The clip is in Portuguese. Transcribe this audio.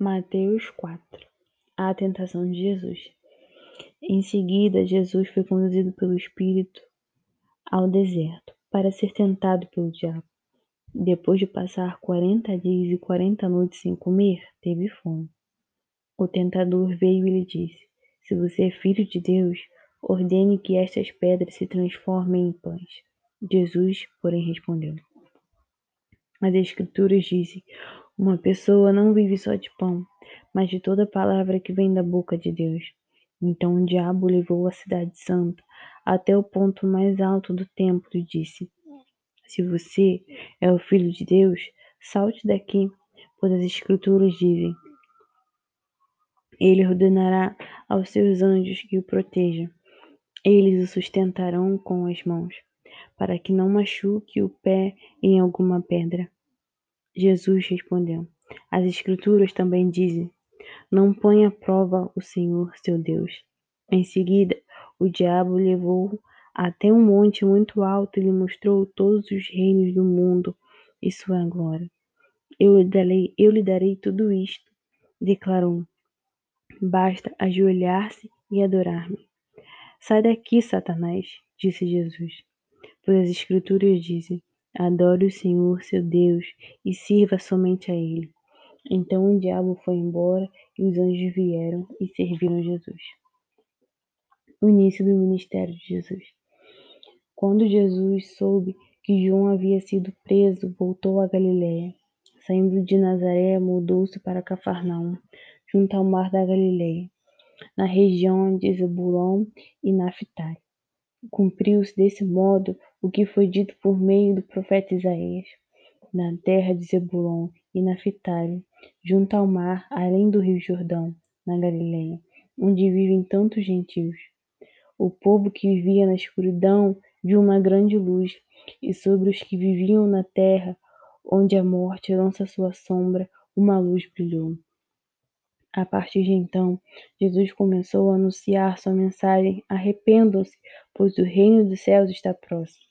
Mateus 4 A tentação de Jesus. Em seguida, Jesus foi conduzido pelo Espírito ao deserto para ser tentado pelo diabo. Depois de passar quarenta dias e quarenta noites sem comer, teve fome. O tentador veio e lhe disse: Se você é filho de Deus, ordene que estas pedras se transformem em pães. Jesus, porém, respondeu: As Escrituras dizem: uma pessoa não vive só de pão, mas de toda palavra que vem da boca de Deus. Então o diabo levou a cidade santa até o ponto mais alto do templo e disse: Se você é o filho de Deus, salte daqui, pois as escrituras dizem: Ele ordenará aos seus anjos que o protejam. Eles o sustentarão com as mãos, para que não machuque o pé em alguma pedra. Jesus respondeu: As Escrituras também dizem: Não ponha à prova o Senhor seu Deus. Em seguida, o diabo levou até um monte muito alto e lhe mostrou todos os reinos do mundo e sua glória. Eu lhe darei, eu lhe darei tudo isto, declarou. Basta ajoelhar-se e adorar-me. Sai daqui, Satanás, disse Jesus, pois as Escrituras dizem: Adore o Senhor seu Deus e sirva somente a Ele. Então o diabo foi embora e os anjos vieram e serviram Jesus. O início do ministério de Jesus. Quando Jesus soube que João havia sido preso, voltou a Galiléia. Saindo de Nazaré, mudou-se para Cafarnaum, junto ao mar da Galiléia, na região de Zebulon e Naphtali. Cumpriu-se desse modo o que foi dito por meio do profeta Isaías. Na terra de Zebulon e Naphtali, junto ao mar, além do rio Jordão, na Galileia, onde vivem tantos gentios. O povo que vivia na escuridão viu uma grande luz, e sobre os que viviam na terra, onde a morte lança sua sombra, uma luz brilhou. A partir de então, Jesus começou a anunciar sua mensagem: arrependam-se, pois o reino dos céus está próximo.